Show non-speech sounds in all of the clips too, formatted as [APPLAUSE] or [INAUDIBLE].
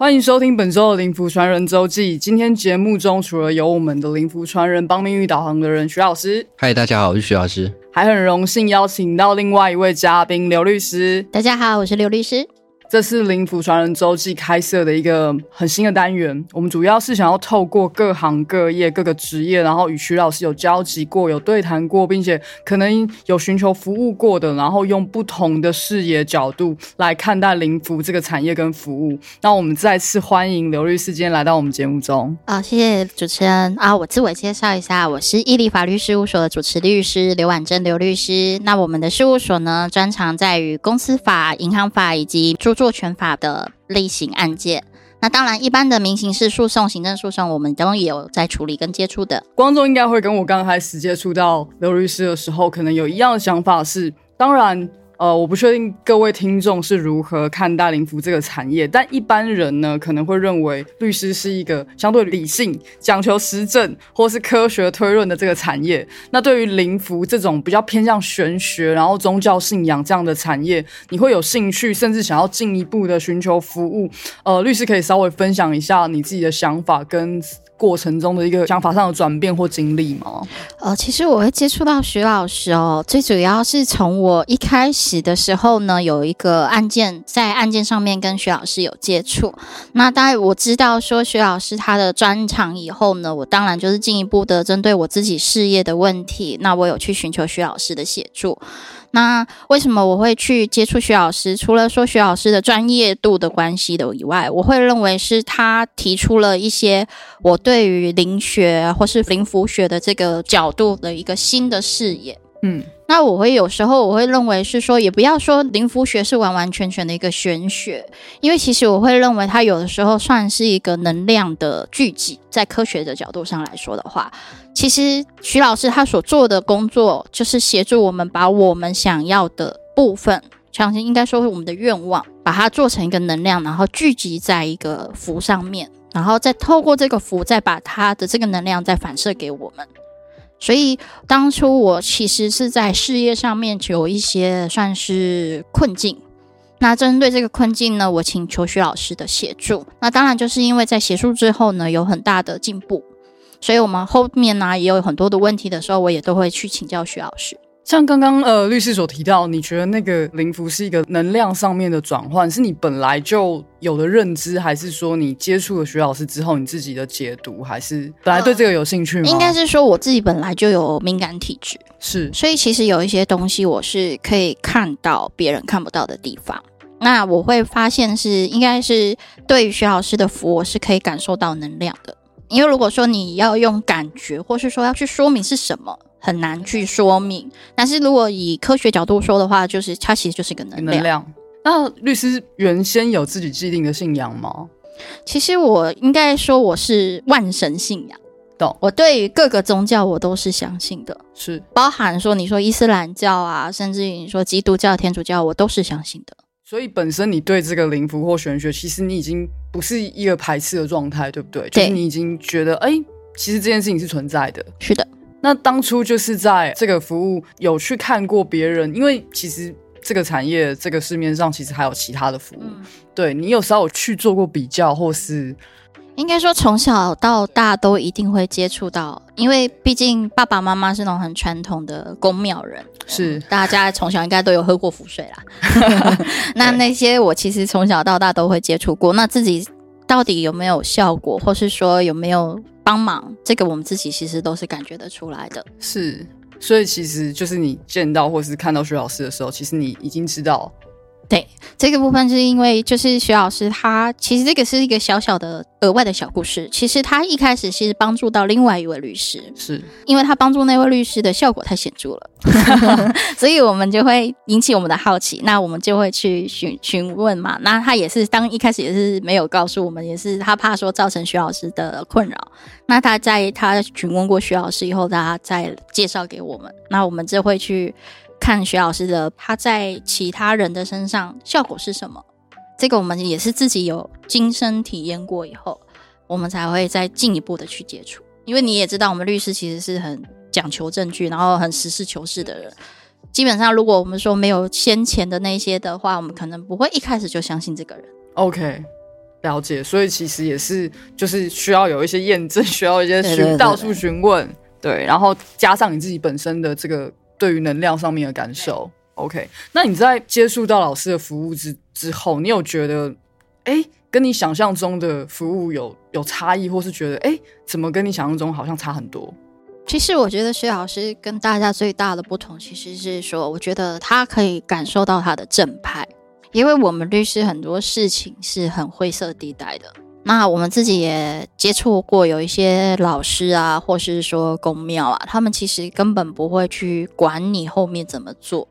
欢迎收听本周的灵符传人周记。今天节目中除了有我们的灵符传人帮命运导航的人徐老师，嗨，大家好，我是徐老师。还很荣幸邀请到另外一位嘉宾刘律师。大家好，我是刘律师。这是灵符传人周记开设的一个很新的单元，我们主要是想要透过各行各业、各个职业，然后与徐老师有交集过、有对谈过，并且可能有寻求服务过的，然后用不同的视野角度来看待灵符这个产业跟服务。那我们再次欢迎刘律师今天来到我们节目中。啊，谢谢主持人啊，我自我介绍一下，我是伊利法律事务所的主持律师刘婉珍刘律师。那我们的事务所呢，专长在于公司法、银行法以及著作权法的类型案件，那当然一般的民刑事诉讼、行政诉讼，我们都有在处理跟接触的。观众应该会跟我刚开始接触到刘律师的时候，可能有一样的想法是，当然。呃，我不确定各位听众是如何看待灵符这个产业，但一般人呢可能会认为律师是一个相对理性、讲求实证或是科学推论的这个产业。那对于灵符这种比较偏向玄学，然后宗教信仰这样的产业，你会有兴趣，甚至想要进一步的寻求服务？呃，律师可以稍微分享一下你自己的想法跟。过程中的一个想法上的转变或经历吗？呃，其实我会接触到徐老师哦，最主要是从我一开始的时候呢，有一个案件在案件上面跟徐老师有接触。那当然我知道说徐老师他的专长以后呢，我当然就是进一步的针对我自己事业的问题，那我有去寻求徐老师的协助。那为什么我会去接触徐老师？除了说徐老师的专业度的关系的以外，我会认为是他提出了一些我对于灵学或是灵符学的这个角度的一个新的视野。嗯。那我会有时候我会认为是说，也不要说灵符学是完完全全的一个玄学，因为其实我会认为它有的时候算是一个能量的聚集。在科学的角度上来说的话，其实徐老师他所做的工作就是协助我们把我们想要的部分，相信应该说是我们的愿望，把它做成一个能量，然后聚集在一个符上面，然后再透过这个符，再把它的这个能量再反射给我们。所以当初我其实是在事业上面有一些算是困境，那针对这个困境呢，我请求徐老师的协助。那当然就是因为在协助之后呢，有很大的进步，所以我们后面呢也有很多的问题的时候，我也都会去请教徐老师。像刚刚呃律师所提到，你觉得那个灵符是一个能量上面的转换，是你本来就有的认知，还是说你接触了徐老师之后你自己的解读，还是本来对这个有兴趣吗？应该是说我自己本来就有敏感体质，是，所以其实有一些东西我是可以看到别人看不到的地方。那我会发现是应该是对于徐老师的符，我是可以感受到能量的。因为如果说你要用感觉，或是说要去说明是什么。很难去说明，但是如果以科学角度说的话，就是它其实就是一个能量。那律师原先有自己既定的信仰吗？其实我应该说我是万神信仰，懂？我对于各个宗教我都是相信的，是包含说你说伊斯兰教啊，甚至于你说基督教、天主教，我都是相信的。所以本身你对这个灵符或玄学，其实你已经不是一个排斥的状态，对不对？就是你已经觉得，哎，其实这件事情是存在的。是的。那当初就是在这个服务有去看过别人，因为其实这个产业这个市面上其实还有其他的服务，对你有时候有去做过比较，或是应该说从小到大都一定会接触到，因为毕竟爸爸妈妈是那种很传统的宫庙人，是大家从小应该都有喝过符水啦。[LAUGHS] 那那些我其实从小到大都会接触过，那自己到底有没有效果，或是说有没有？帮忙，这个我们自己其实都是感觉得出来的。是，所以其实就是你见到或是看到徐老师的时候，其实你已经知道。对这个部分，是因为就是徐老师他其实这个是一个小小的额外的小故事。其实他一开始其实帮助到另外一位律师，是因为他帮助那位律师的效果太显著了，[LAUGHS] [LAUGHS] 所以我们就会引起我们的好奇，那我们就会去询询问嘛。那他也是当一开始也是没有告诉我们，也是他怕说造成徐老师的困扰。那他在他询问过徐老师以后，他再介绍给我们，那我们就会去。看徐老师的，他在其他人的身上效果是什么？这个我们也是自己有亲身体验过以后，我们才会再进一步的去接触。因为你也知道，我们律师其实是很讲求证据，然后很实事求是的人。基本上，如果我们说没有先前的那些的话，我们可能不会一开始就相信这个人。OK，了解，所以其实也是就是需要有一些验证，需要一些询到处询问，对，然后加上你自己本身的这个对于能量上面的感受。OK，那你在接触到老师的服务之之后，你有觉得哎，跟你想象中的服务有有差异，或是觉得哎，怎么跟你想象中好像差很多？其实我觉得薛老师跟大家最大的不同，其实是说，我觉得他可以感受到他的正派，因为我们律师很多事情是很灰色地带的。那我们自己也接触过有一些老师啊，或是说公庙啊，他们其实根本不会去管你后面怎么做，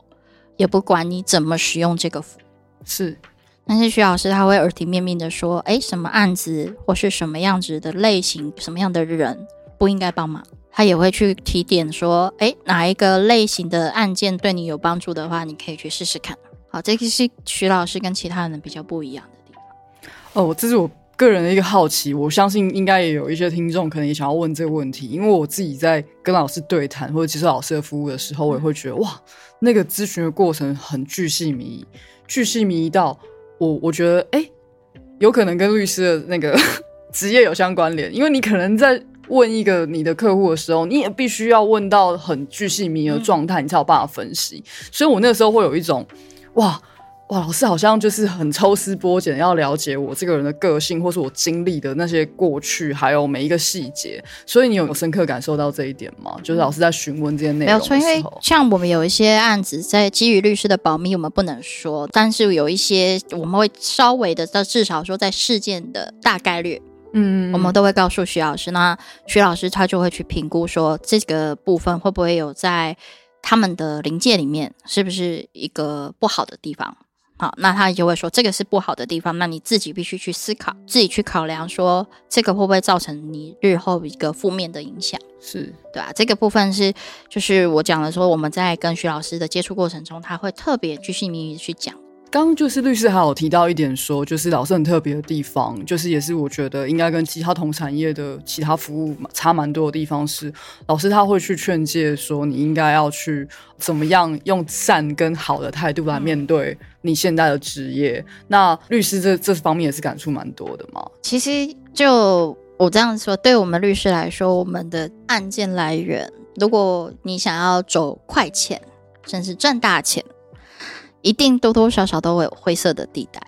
也不管你怎么使用这个符。是，但是徐老师他会耳提面命的说，哎，什么案子或是什么样子的类型，什么样的人不应该帮忙。他也会去提点说，哎，哪一个类型的案件对你有帮助的话，你可以去试试看。好，这个是徐老师跟其他人比较不一样的地方。哦，这是我个人的一个好奇，我相信应该也有一些听众可能也想要问这个问题，因为我自己在跟老师对谈或者接受老师的服务的时候，我也会觉得哇，那个咨询的过程很巨细靡遗，巨细靡遗到我我觉得哎，[LAUGHS] 有可能跟律师的那个职业有相关联，因为你可能在。问一个你的客户的时候，你也必须要问到很巨细靡遗的状态，你才有办法分析。所以我那个时候会有一种，哇哇，老师好像就是很抽丝剥茧，要了解我这个人的个性，或是我经历的那些过去，还有每一个细节。所以你有深刻感受到这一点吗？就是老师在询问这些内容没有错，因为像我们有一些案子，在基于律师的保密，我们不能说，但是有一些我们会稍微的，到至少说在事件的大概率。嗯，我们都会告诉徐老师，那徐老师他就会去评估说这个部分会不会有在他们的临界里面是不是一个不好的地方。好，那他就会说这个是不好的地方，那你自己必须去思考，自己去考量说这个会不会造成你日后一个负面的影响。是对啊，这个部分是就是我讲的说我们在跟徐老师的接触过程中，他会特别居心明义去讲。刚刚就是律师还有提到一点，说就是老师很特别的地方，就是也是我觉得应该跟其他同产业的其他服务差蛮多的地方是，老师他会去劝诫说你应该要去怎么样用善跟好的态度来面对你现在的职业。那律师这这方面也是感触蛮多的嘛。其实就我这样说，对我们律师来说，我们的案件来源，如果你想要走快钱，甚至赚大钱。一定多多少少都会有灰色的地带。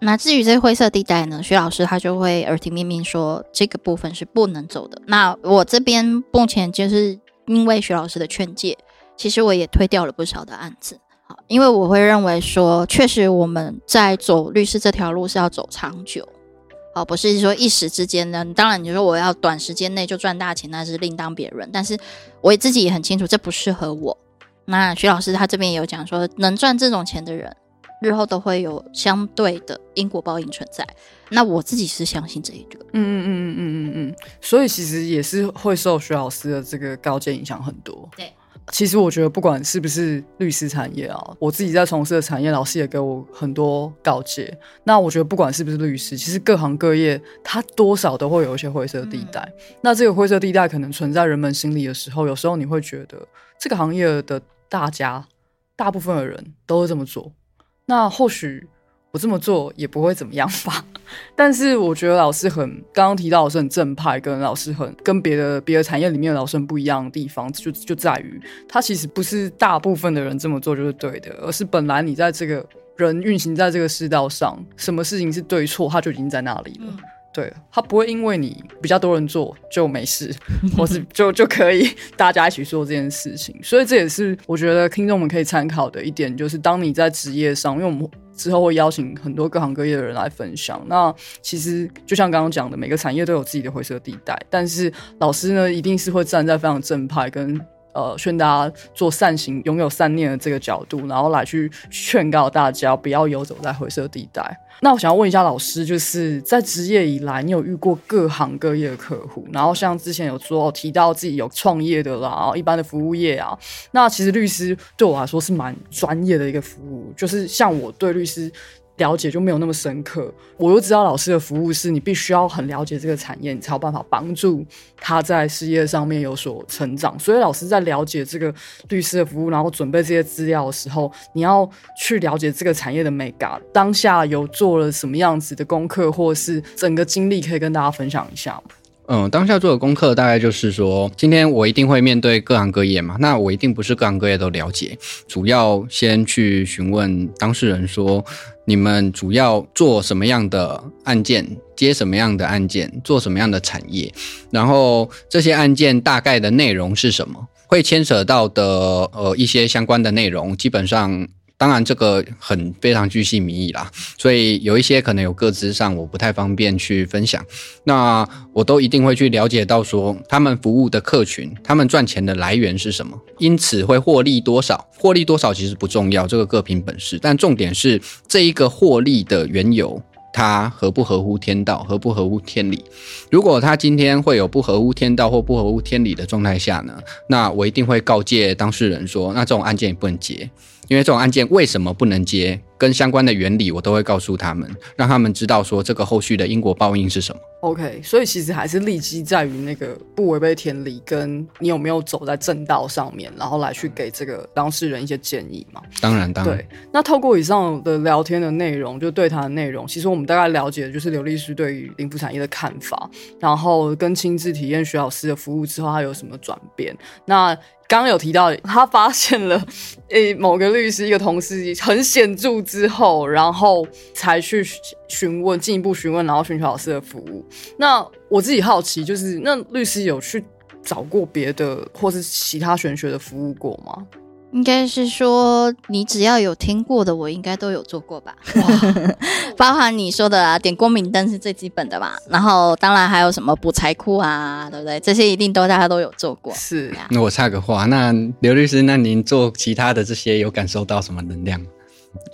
那至于这灰色地带呢，徐老师他就会耳提面命说这个部分是不能走的。那我这边目前就是因为徐老师的劝诫，其实我也推掉了不少的案子。好，因为我会认为说，确实我们在走律师这条路是要走长久，好，不是说一时之间呢。当然，你说我要短时间内就赚大钱，那是另当别论。但是我自己也很清楚，这不适合我。那徐老师他这边也有讲说，能赚这种钱的人，日后都会有相对的因果报应存在。那我自己是相信这一个，嗯嗯嗯嗯嗯嗯嗯，所以其实也是会受徐老师的这个高见影响很多。对，其实我觉得不管是不是律师产业啊，我自己在从事的产业，老师也给我很多告诫。那我觉得不管是不是律师，其实各行各业它多少都会有一些灰色地带。那这个灰色地带可能存在人们心里的时候，有时候你会觉得这个行业的。大家大部分的人都会这么做，那或许我这么做也不会怎么样吧。[LAUGHS] 但是我觉得老师很刚刚提到老师很正派，跟老师很跟别的别的产业里面的老师很不一样的地方，就就在于他其实不是大部分的人这么做就是对的，而是本来你在这个人运行在这个世道上，什么事情是对错，他就已经在那里了。对他不会因为你比较多人做就没事，[LAUGHS] 或是就就可以 [LAUGHS] 大家一起做这件事情，所以这也是我觉得听众们可以参考的一点，就是当你在职业上，因为我们之后会邀请很多各行各业的人来分享。那其实就像刚刚讲的，每个产业都有自己的灰色地带，但是老师呢，一定是会站在非常正派跟。呃，劝大家做善行、拥有善念的这个角度，然后来去劝告大家不要游走在灰色地带。那我想要问一下老师，就是在职业以来，你有遇过各行各业的客户？然后像之前有说提到自己有创业的啦，一般的服务业啊。那其实律师对我来说是蛮专业的一个服务，就是像我对律师。了解就没有那么深刻。我又知道老师的服务是你必须要很了解这个产业，你才有办法帮助他在事业上面有所成长。所以老师在了解这个律师的服务，然后准备这些资料的时候，你要去了解这个产业的美感。当下有做了什么样子的功课，或是整个经历，可以跟大家分享一下吗？嗯，当下做的功课大概就是说，今天我一定会面对各行各业嘛，那我一定不是各行各业都了解，主要先去询问当事人说，你们主要做什么样的案件，接什么样的案件，做什么样的产业，然后这些案件大概的内容是什么，会牵扯到的呃一些相关的内容，基本上。当然，这个很非常具细民意啦，所以有一些可能有各自上我不太方便去分享。那我都一定会去了解到说，他们服务的客群，他们赚钱的来源是什么，因此会获利多少？获利多少其实不重要，这个各凭本事。但重点是这一个获利的缘由，它合不合乎天道，合不合乎天理？如果他今天会有不合乎天道或不合乎天理的状态下呢，那我一定会告诫当事人说，那这种案件也不能结。因为这种案件为什么不能接？跟相关的原理，我都会告诉他们，让他们知道说这个后续的因果报应是什么。OK，所以其实还是立基在于那个不违背天理，跟你有没有走在正道上面，然后来去给这个当事人一些建议嘛。当然，当然。对，那透过以上的聊天的内容，就对他的内容，其实我们大概了解的就是刘律师对于灵服产业的看法，然后跟亲自体验徐老师的服务之后，他有什么转变？那刚刚有提到，他发现了诶某个律师一个同事很显著之后，然后才去询问进一步询问，然后寻求老师的服务。那我自己好奇，就是那律师有去找过别的或是其他玄学的服务过吗？应该是说，你只要有听过的，我应该都有做过吧。[LAUGHS] [LAUGHS] 包含你说的啊，点光明灯是最基本的吧。然后当然还有什么补财库啊，对不对？这些一定都大家都有做过。是。啊那我插个话，那刘律师，那您做其他的这些有感受到什么能量？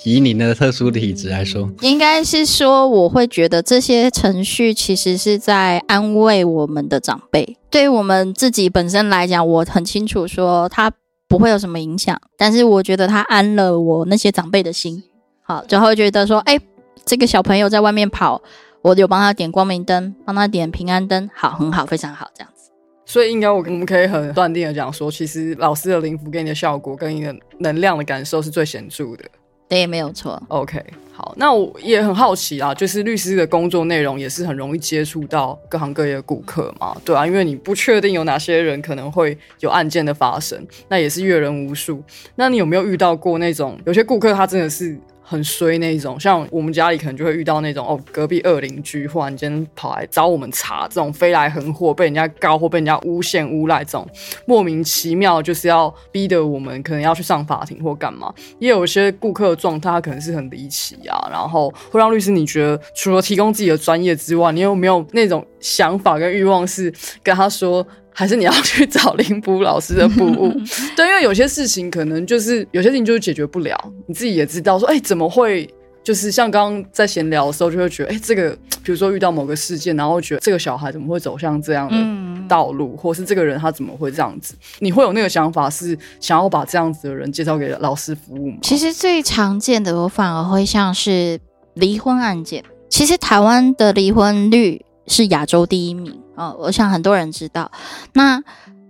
以您的特殊体质来说，应该是说，我会觉得这些程序其实是在安慰我们的长辈。对于我们自己本身来讲，我很清楚说他。不会有什么影响，但是我觉得他安了我那些长辈的心，好，就会觉得说，哎，这个小朋友在外面跑，我有帮他点光明灯，帮他点平安灯，好，很好，非常好，这样子。所以应该我我们可以很断定的讲说，其实老师的灵符给你的效果跟你的能量的感受是最显著的。对，没有错。OK，好，那我也很好奇啊，就是律师的工作内容也是很容易接触到各行各业的顾客嘛，对啊，因为你不确定有哪些人可能会有案件的发生，那也是阅人无数。那你有没有遇到过那种有些顾客他真的是？很衰那一种，像我们家里可能就会遇到那种哦，隔壁二邻居忽然间跑来找我们查，这种飞来横祸，被人家告或被人家诬陷诬赖，这种莫名其妙就是要逼得我们可能要去上法庭或干嘛。也有一些顾客的状态他可能是很离奇啊，然后会让律师你觉得除了提供自己的专业之外，你有没有那种想法跟欲望是跟他说？还是你要去找林甫老师的服务，[LAUGHS] 对，因为有些事情可能就是有些事情就是解决不了，你自己也知道，说哎怎么会，就是像刚刚在闲聊的时候就会觉得，哎这个比如说遇到某个事件，然后觉得这个小孩怎么会走向这样的道路，或是这个人他怎么会这样子，你会有那个想法是想要把这样子的人介绍给老师服务吗？其实最常见的我反而会像是离婚案件，其实台湾的离婚率是亚洲第一名。哦，我想很多人知道，那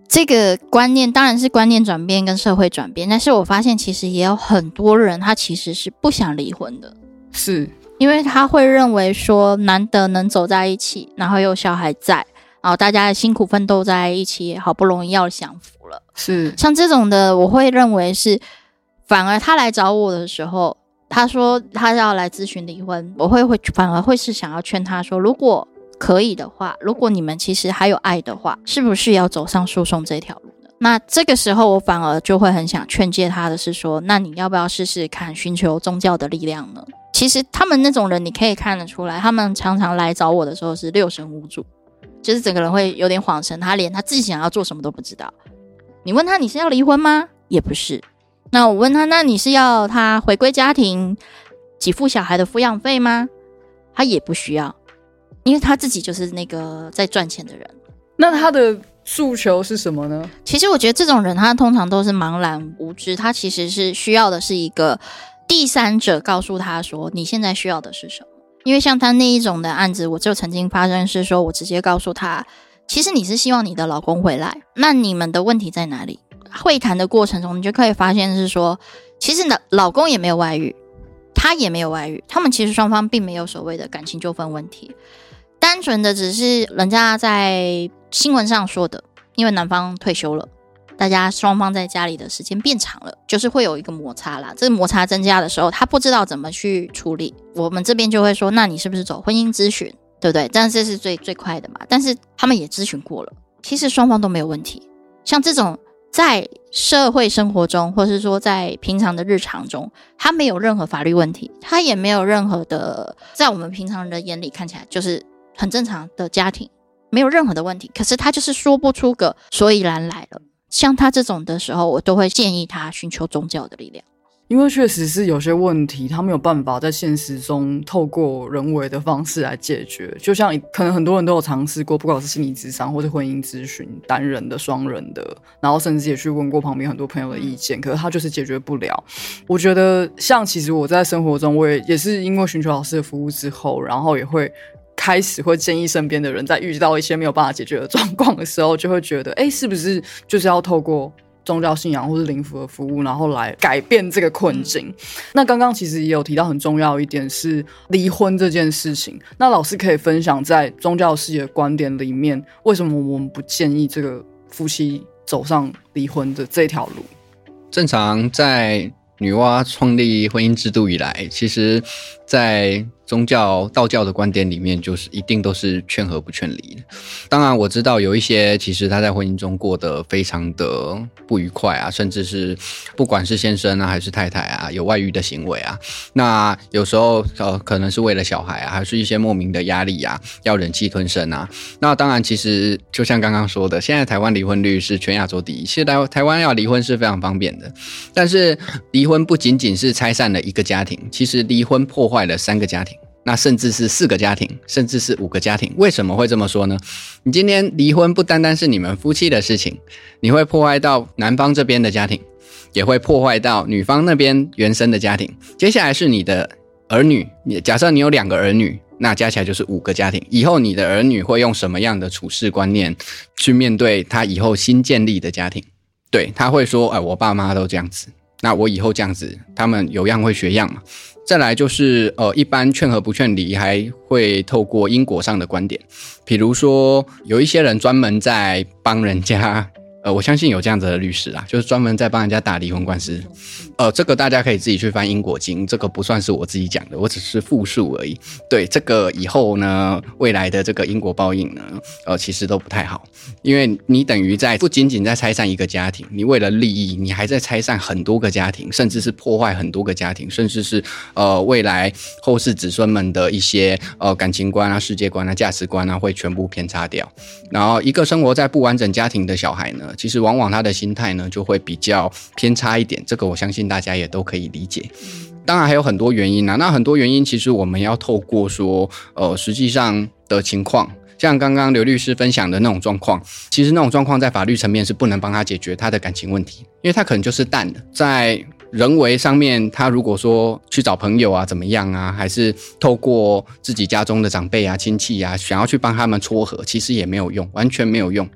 这个观念当然是观念转变跟社会转变，但是我发现其实也有很多人他其实是不想离婚的，是因为他会认为说难得能走在一起，然后有小孩在，然后大家辛苦奋斗在一起，好不容易要享福了，是像这种的，我会认为是反而他来找我的时候，他说他要来咨询离婚，我会会反而会是想要劝他说，如果。可以的话，如果你们其实还有爱的话，是不是要走上诉讼这条路呢？那这个时候，我反而就会很想劝诫他的是说，那你要不要试试看寻求宗教的力量呢？其实他们那种人，你可以看得出来，他们常常来找我的时候是六神无主，就是整个人会有点恍神，他连他自己想要做什么都不知道。你问他你是要离婚吗？也不是。那我问他，那你是要他回归家庭，给付小孩的抚养费吗？他也不需要。因为他自己就是那个在赚钱的人，那他的诉求是什么呢？其实我觉得这种人他通常都是茫然无知，他其实是需要的是一个第三者告诉他说你现在需要的是什么。因为像他那一种的案子，我就曾经发生是说，我直接告诉他，其实你是希望你的老公回来，那你们的问题在哪里？会谈的过程中，你就可以发现是说，其实呢，老公也没有外遇，他也没有外遇，他们其实双方并没有所谓的感情纠纷问题，单纯的只是人家在新闻上说的，因为男方退休了。大家双方在家里的时间变长了，就是会有一个摩擦啦。这个摩擦增加的时候，他不知道怎么去处理。我们这边就会说，那你是不是走婚姻咨询，对不对？但这是最最快的嘛。但是他们也咨询过了，其实双方都没有问题。像这种在社会生活中，或是说在平常的日常中，他没有任何法律问题，他也没有任何的，在我们平常人的眼里看起来就是很正常的家庭，没有任何的问题。可是他就是说不出个所以然来了。像他这种的时候，我都会建议他寻求宗教的力量，因为确实是有些问题，他没有办法在现实中透过人为的方式来解决。就像可能很多人都有尝试过，不管是心理咨商或是婚姻咨询，单人的、双人的，然后甚至也去问过旁边很多朋友的意见，可是他就是解决不了。我觉得，像其实我在生活中，我也也是因为寻求老师的服务之后，然后也会。开始会建议身边的人，在遇到一些没有办法解决的状况的时候，就会觉得，哎，是不是就是要透过宗教信仰或是灵符的服务，然后来改变这个困境？[LAUGHS] 那刚刚其实也有提到很重要一点是离婚这件事情。那老师可以分享在宗教系的观点里面，为什么我们不建议这个夫妻走上离婚的这条路？正常在女娲创立婚姻制度以来，其实，在宗教道教的观点里面，就是一定都是劝和不劝离。当然，我知道有一些其实他在婚姻中过得非常的不愉快啊，甚至是不管是先生啊还是太太啊，有外遇的行为啊。那有时候呃，可能是为了小孩啊，还是一些莫名的压力啊，要忍气吞声啊。那当然，其实就像刚刚说的，现在台湾离婚率是全亚洲第一，其实台台湾要离婚是非常方便的。但是离婚不仅仅是拆散了一个家庭，其实离婚破坏了三个家庭。那甚至是四个家庭，甚至是五个家庭，为什么会这么说呢？你今天离婚不单单是你们夫妻的事情，你会破坏到男方这边的家庭，也会破坏到女方那边原生的家庭。接下来是你的儿女，你假设你有两个儿女，那加起来就是五个家庭。以后你的儿女会用什么样的处事观念去面对他以后新建立的家庭？对他会说：“哎，我爸妈都这样子，那我以后这样子，他们有样会学样嘛。”再来就是，呃，一般劝和不劝离，还会透过因果上的观点，比如说有一些人专门在帮人家。呃，我相信有这样子的律师啊，就是专门在帮人家打离婚官司。呃，这个大家可以自己去翻因果经，这个不算是我自己讲的，我只是复述而已。对这个以后呢，未来的这个因果报应呢，呃，其实都不太好，因为你等于在不仅仅在拆散一个家庭，你为了利益，你还在拆散很多个家庭，甚至是破坏很多个家庭，甚至是呃未来后世子孙们的一些呃感情观啊、世界观啊、价值观啊，会全部偏差掉。然后一个生活在不完整家庭的小孩呢？其实往往他的心态呢就会比较偏差一点，这个我相信大家也都可以理解。当然还有很多原因啊，那很多原因其实我们要透过说，呃，实际上的情况，像刚刚刘律师分享的那种状况，其实那种状况在法律层面是不能帮他解决他的感情问题，因为他可能就是淡的，在人为上面，他如果说去找朋友啊怎么样啊，还是透过自己家中的长辈啊亲戚啊，想要去帮他们撮合，其实也没有用，完全没有用。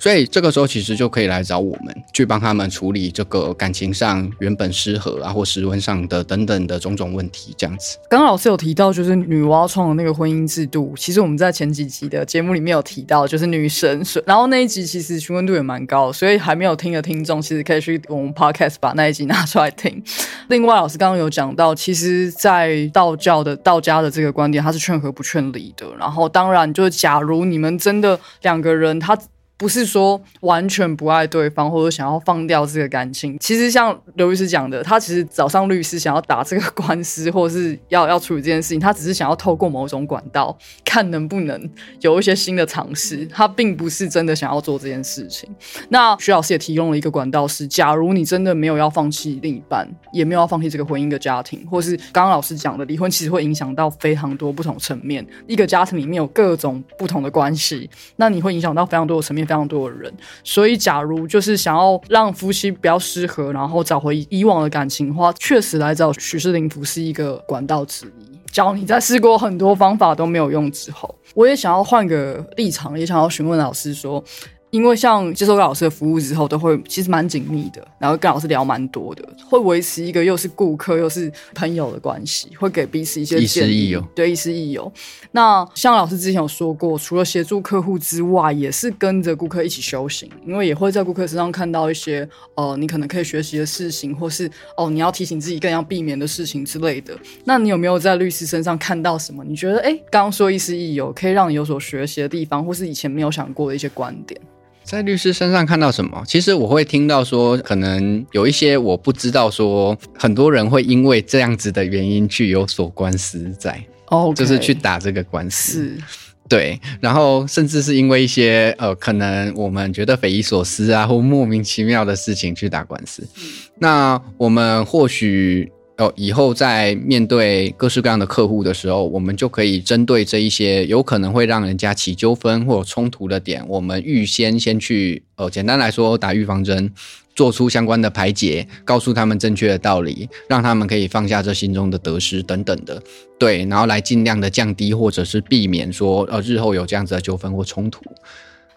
所以这个时候其实就可以来找我们去帮他们处理这个感情上原本失和啊或时温上的等等的种种问题，这样子。刚刚老师有提到，就是女娲创的那个婚姻制度，其实我们在前几集的节目里面有提到，就是女神，然后那一集其实询问度也蛮高，所以还没有听的听众，其实可以去我们 [LAUGHS] podcast 把那一集拿出来听。另外，老师刚刚有讲到，其实，在道教的道家的这个观点，他是劝和不劝离的。然后，当然就是假如你们真的两个人，他。不是说完全不爱对方，或者想要放掉这个感情。其实像刘律师讲的，他其实找上律师想要打这个官司，或者是要要处理这件事情，他只是想要透过某种管道，看能不能有一些新的尝试。他并不是真的想要做这件事情。那徐老师也提供了一个管道，是假如你真的没有要放弃另一半，也没有要放弃这个婚姻的家庭，或是刚刚老师讲的离婚，其实会影响到非常多不同层面。一个家庭里面有各种不同的关系，那你会影响到非常多的层面。非常多的人，所以假如就是想要让夫妻比较适合，然后找回以往的感情的话，确实来找徐氏灵符是一个管道之一。教你在试过很多方法都没有用之后，我也想要换个立场，也想要询问老师说。因为像接受老师的服务之后，都会其实蛮紧密的，然后跟老师聊蛮多的，会维持一个又是顾客又是朋友的关系，会给彼此一些建议，对，亦师亦友。那像老师之前有说过，除了协助客户之外，也是跟着顾客一起修行，因为也会在顾客身上看到一些呃，你可能可以学习的事情，或是哦，你要提醒自己更要避免的事情之类的。那你有没有在律师身上看到什么？你觉得哎，刚刚说亦师亦友可以让你有所学习的地方，或是以前没有想过的一些观点？在律师身上看到什么？其实我会听到说，可能有一些我不知道，说很多人会因为这样子的原因去有所官司在，哦，就是去打这个官司，是，对，然后甚至是因为一些呃，可能我们觉得匪夷所思啊，或莫名其妙的事情去打官司。那我们或许。哦，以后在面对各式各样的客户的时候，我们就可以针对这一些有可能会让人家起纠纷或冲突的点，我们预先先去，呃，简单来说打预防针，做出相关的排解，告诉他们正确的道理，让他们可以放下这心中的得失等等的，对，然后来尽量的降低或者是避免说，呃，日后有这样子的纠纷或冲突。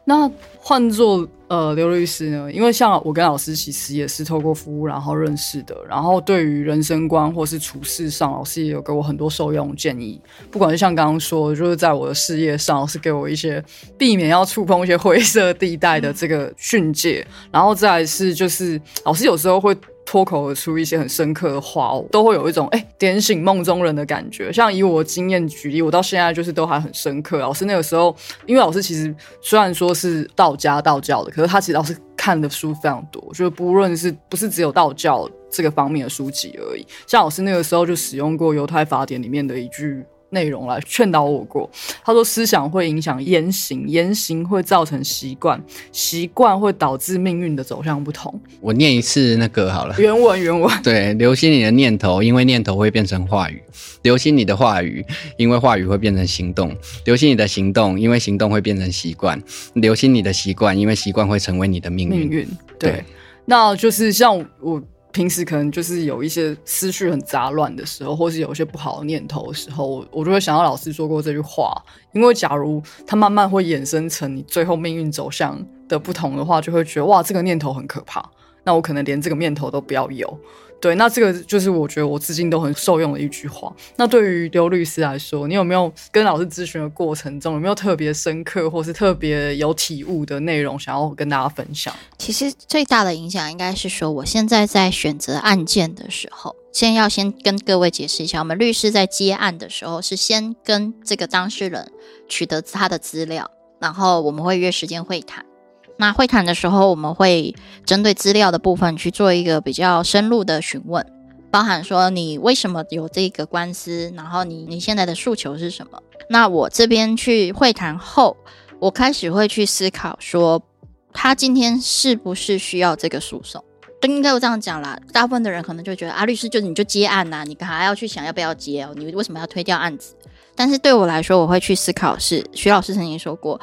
那换做呃刘律师呢？因为像我跟老师其实也是透过服务然后认识的，然后对于人生观或是处事上，老师也有给我很多受用建议。不管是像刚刚说，就是在我的事业上，是给我一些避免要触碰一些灰色地带的这个训诫，然后再是就是老师有时候会。脱口而出一些很深刻的话，都会有一种哎点醒梦中人的感觉。像以我经验举例，我到现在就是都还很深刻。老师那个时候，因为老师其实虽然说是道家道教的，可是他其实老师看的书非常多，就是不论是不是只有道教这个方面的书籍而已。像老师那个时候就使用过犹太法典里面的一句。内容来劝导我过，他说思想会影响言行，言行会造成习惯，习惯会导致命运的走向不同。我念一次那个好了，原文原文。[LAUGHS] 对，留心你的念头，因为念头会变成话语；留心你的话语，因为话语会变成行动；留心你的行动，因为行动会变成习惯；留心你的习惯，因为习惯会成为你的命运。命运对，那就是像我。平时可能就是有一些思绪很杂乱的时候，或是有一些不好的念头的时候，我就会想到老师说过这句话。因为假如它慢慢会衍生成你最后命运走向的不同的话，就会觉得哇，这个念头很可怕。那我可能连这个念头都不要有。对，那这个就是我觉得我至今都很受用的一句话。那对于刘律师来说，你有没有跟老师咨询的过程中，有没有特别深刻或是特别有体悟的内容想要跟大家分享？其实最大的影响应该是说，我现在在选择案件的时候，先要先跟各位解释一下，我们律师在接案的时候是先跟这个当事人取得他的资料，然后我们会约时间会谈。那会谈的时候，我们会针对资料的部分去做一个比较深入的询问，包含说你为什么有这个官司，然后你你现在的诉求是什么？那我这边去会谈后，我开始会去思考说，他今天是不是需要这个诉讼？都应该我这样讲啦。大部分的人可能就觉得啊，律师就你就接案呐，你还要去想要不要接哦？你为什么要推掉案子？但是对我来说，我会去思考是徐老师曾经说过，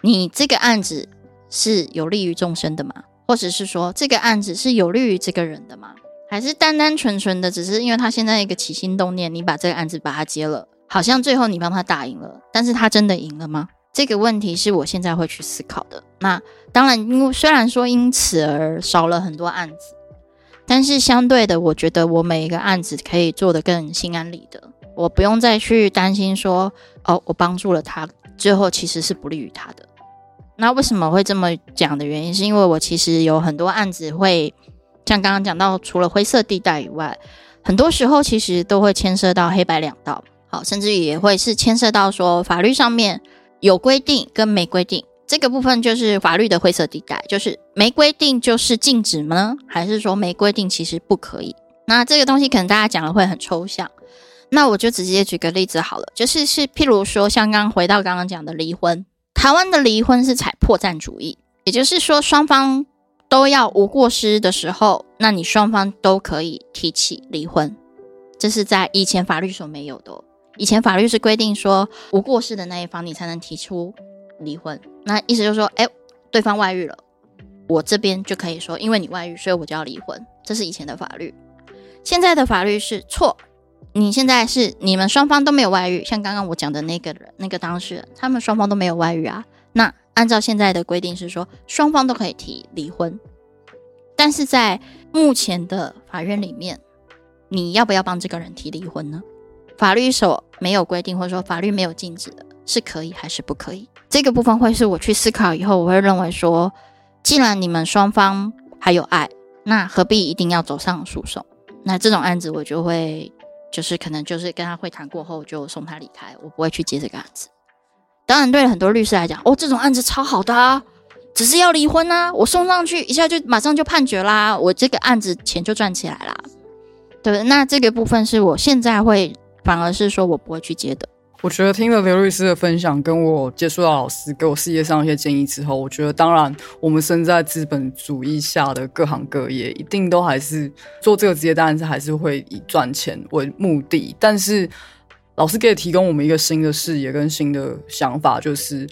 你这个案子。是有利于众生的吗？或者是说这个案子是有利于这个人的吗？还是单单纯纯的只是因为他现在一个起心动念，你把这个案子把他接了，好像最后你帮他打赢了，但是他真的赢了吗？这个问题是我现在会去思考的。那当然，因为虽然说因此而少了很多案子，但是相对的，我觉得我每一个案子可以做得更心安理得，我不用再去担心说哦，我帮助了他，最后其实是不利于他的。那为什么会这么讲的原因，是因为我其实有很多案子会，像刚刚讲到，除了灰色地带以外，很多时候其实都会牵涉到黑白两道，好，甚至于也会是牵涉到说法律上面有规定跟没规定，这个部分就是法律的灰色地带，就是没规定就是禁止吗，还是说没规定其实不可以？那这个东西可能大家讲的会很抽象，那我就直接举个例子好了，就是是譬如说，像刚回到刚刚讲的离婚。台湾的离婚是采破绽主义，也就是说双方都要无过失的时候，那你双方都可以提起离婚。这是在以前法律所没有的。以前法律是规定说无过失的那一方你才能提出离婚。那意思就是说，哎，对方外遇了，我这边就可以说，因为你外遇，所以我就要离婚。这是以前的法律，现在的法律是错。你现在是你们双方都没有外遇，像刚刚我讲的那个人，那个当事人，他们双方都没有外遇啊。那按照现在的规定是说，双方都可以提离婚，但是在目前的法院里面，你要不要帮这个人提离婚呢？法律所没有规定，或者说法律没有禁止的，是可以还是不可以？这个部分会是我去思考以后，我会认为说，既然你们双方还有爱，那何必一定要走上诉讼？那这种案子我就会，就是可能就是跟他会谈过后就送他离开，我不会去接这个案子。当然，对很多律师来讲，哦，这种案子超好的啊，只是要离婚啊，我送上去一下就马上就判决啦，我这个案子钱就赚起来啦。对，那这个部分是我现在会。反而是说我不会去接的。我觉得听了刘律师的分享，跟我接触到老师给我事业上一些建议之后，我觉得当然我们身在资本主义下的各行各业，一定都还是做这个职业，当然是还是会以赚钱为目的。但是老师给提供我们一个新的视野跟新的想法，就是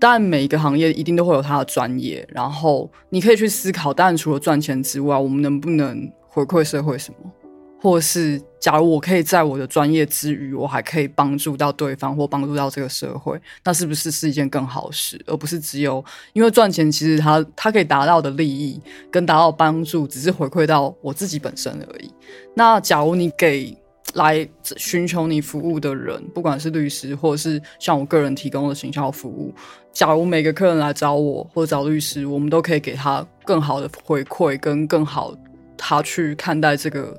但每一个行业一定都会有它的专业，然后你可以去思考，但除了赚钱之外，我们能不能回馈社会什么？或是，假如我可以在我的专业之余，我还可以帮助到对方或帮助到这个社会，那是不是是一件更好事？而不是只有因为赚钱，其实他他可以达到的利益跟达到帮助，只是回馈到我自己本身而已。那假如你给来寻求你服务的人，不管是律师或者是像我个人提供的行销服务，假如每个客人来找我或者找律师，我们都可以给他更好的回馈，跟更好他去看待这个。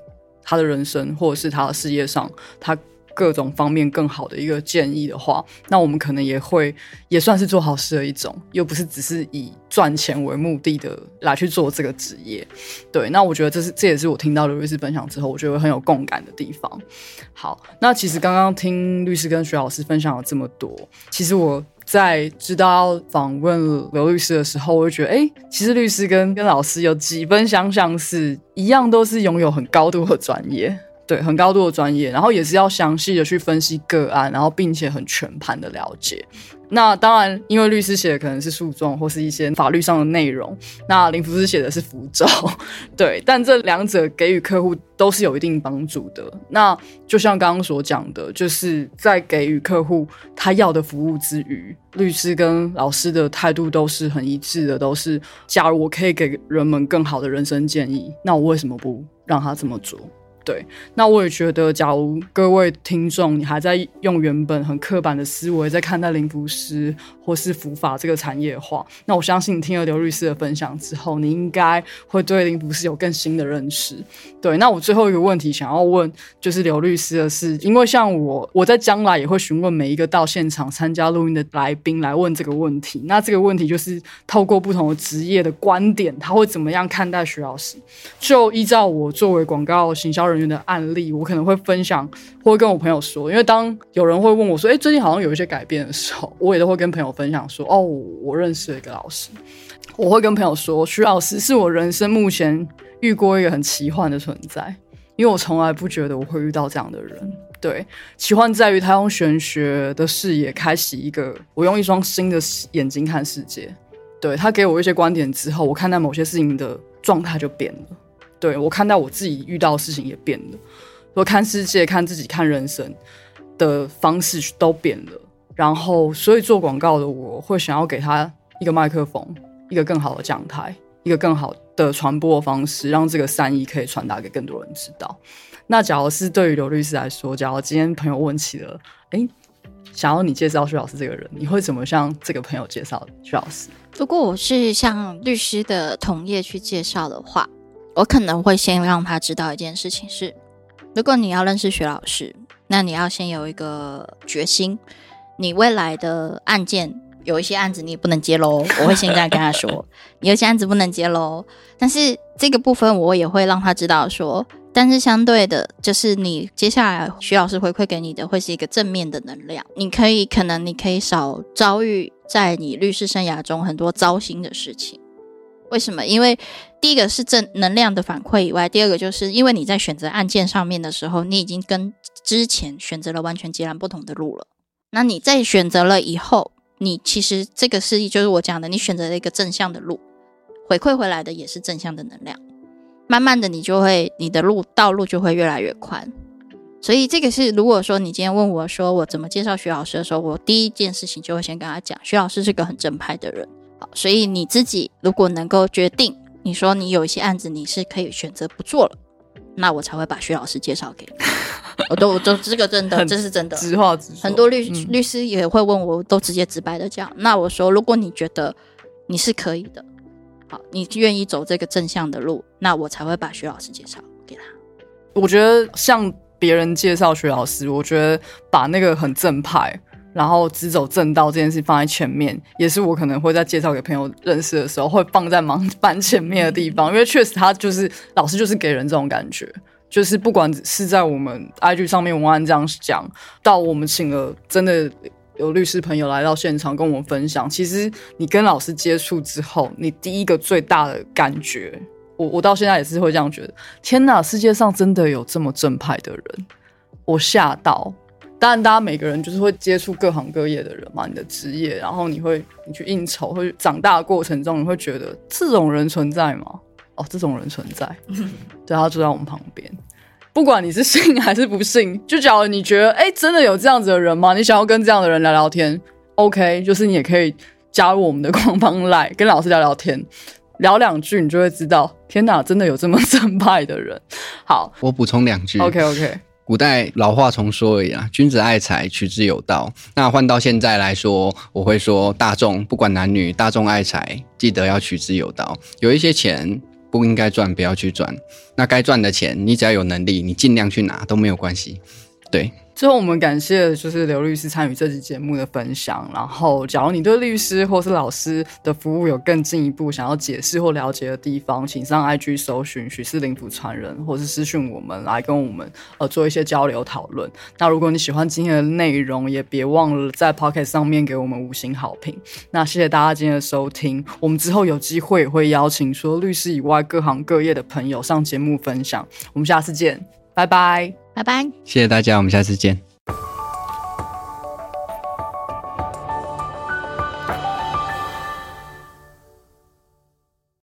他的人生，或者是他的事业上，他各种方面更好的一个建议的话，那我们可能也会也算是做好事的一种，又不是只是以赚钱为目的的来去做这个职业。对，那我觉得这是这也是我听到刘律师分享之后，我觉得很有共感的地方。好，那其实刚刚听律师跟徐老师分享了这么多，其实我。在知道访问刘律师的时候，我就觉得，哎，其实律师跟跟老师有几分相像，是一样，都是拥有很高度的专业，对，很高度的专业，然后也是要详细的去分析个案，然后并且很全盘的了解。那当然，因为律师写的可能是诉状或是一些法律上的内容，那林福师写的是符咒，[LAUGHS] 对。但这两者给予客户都是有一定帮助的。那就像刚刚所讲的，就是在给予客户他要的服务之余，律师跟老师的态度都是很一致的，都是假如我可以给人们更好的人生建议，那我为什么不让他这么做？对，那我也觉得，假如各位听众你还在用原本很刻板的思维在看待灵符师或是符法这个产业的话，那我相信你听了刘律师的分享之后，你应该会对灵符师有更新的认识。对，那我最后一个问题想要问，就是刘律师的是，因为像我，我在将来也会询问每一个到现场参加录音的来宾来问这个问题。那这个问题就是透过不同的职业的观点，他会怎么样看待徐老师？就依照我作为广告行销人员。的案例，我可能会分享，或跟我朋友说。因为当有人会问我说：“哎，最近好像有一些改变的时候，我也都会跟朋友分享说：哦，我认识了一个老师。我会跟朋友说，徐老师是我人生目前遇过一个很奇幻的存在，因为我从来不觉得我会遇到这样的人。对，奇幻在于他用玄学的视野开启一个，我用一双新的眼睛看世界。对他给我一些观点之后，我看待某些事情的状态就变了。”对我看到我自己遇到的事情也变了，我看世界、看自己、看人生的方式都变了。然后，所以做广告的我会想要给他一个麦克风，一个更好的讲台，一个更好的传播方式，让这个善意可以传达给更多人知道。那假如是对于刘律师来说，假如今天朋友问起了，哎，想要你介绍徐老师这个人，你会怎么向这个朋友介绍徐老师？如果我是向律师的同业去介绍的话。我可能会先让他知道一件事情是：如果你要认识徐老师，那你要先有一个决心。你未来的案件有一些案子你也不能接喽，我会先这样跟他说，有些案子不能接喽。但是这个部分我也会让他知道说，但是相对的，就是你接下来徐老师回馈给你的会是一个正面的能量。你可以可能你可以少遭遇在你律师生涯中很多糟心的事情。为什么？因为第一个是正能量的反馈以外，第二个就是因为你在选择案件上面的时候，你已经跟之前选择了完全截然不同的路了。那你在选择了以后，你其实这个是就是我讲的，你选择了一个正向的路，回馈回来的也是正向的能量。慢慢的，你就会你的路道路就会越来越宽。所以这个是，如果说你今天问我说我怎么介绍徐老师的时候，我第一件事情就会先跟他讲，徐老师是个很正派的人。好，所以你自己如果能够决定，你说你有一些案子你是可以选择不做了，那我才会把徐老师介绍给你。我都我都这个真的，这是真的，直话直说。很多律律师也会问我，都直接直白的讲。那我说，如果你觉得你是可以的，好，你愿意走这个正向的路，那我才会把徐老师介绍给他。我觉得像别人介绍徐老师，我觉得把那个很正派。然后只走正道这件事放在前面，也是我可能会在介绍给朋友认识的时候会放在蛮蛮前面的地方，因为确实他就是老师，就是给人这种感觉，就是不管是在我们 IG 上面文案这样讲，到我们请了真的有律师朋友来到现场跟我们分享，其实你跟老师接触之后，你第一个最大的感觉，我我到现在也是会这样觉得，天哪，世界上真的有这么正派的人，我吓到。当然，大家每个人就是会接触各行各业的人嘛，你的职业，然后你会你去应酬，会长大的过程中，你会觉得这种人存在吗？哦，这种人存在，[LAUGHS] 对，他住在我们旁边，不管你是信还是不信，就假如你觉得，哎，真的有这样子的人吗？你想要跟这样的人聊聊天，OK，就是你也可以加入我们的官方来跟老师聊聊天，聊两句，你就会知道，天哪，真的有这么 [LAUGHS] 正派的人。好，我补充两句，OK OK。古代老话重说而已啊，君子爱财，取之有道。那换到现在来说，我会说大众不管男女，大众爱财，记得要取之有道。有一些钱不应该赚，不要去赚。那该赚的钱，你只要有能力，你尽量去拿都没有关系。对。最后，我们感谢就是刘律师参与这期节目的分享。然后，假如你对律师或是老师的服务有更进一步想要解释或了解的地方，请上 IG 搜寻许氏灵府传人，或是私讯我们来跟我们呃做一些交流讨论。那如果你喜欢今天的内容，也别忘了在 Pocket 上面给我们五星好评。那谢谢大家今天的收听。我们之后有机会会邀请说律师以外各行各业的朋友上节目分享。我们下次见。拜拜，拜拜，谢谢大家，我们下次见。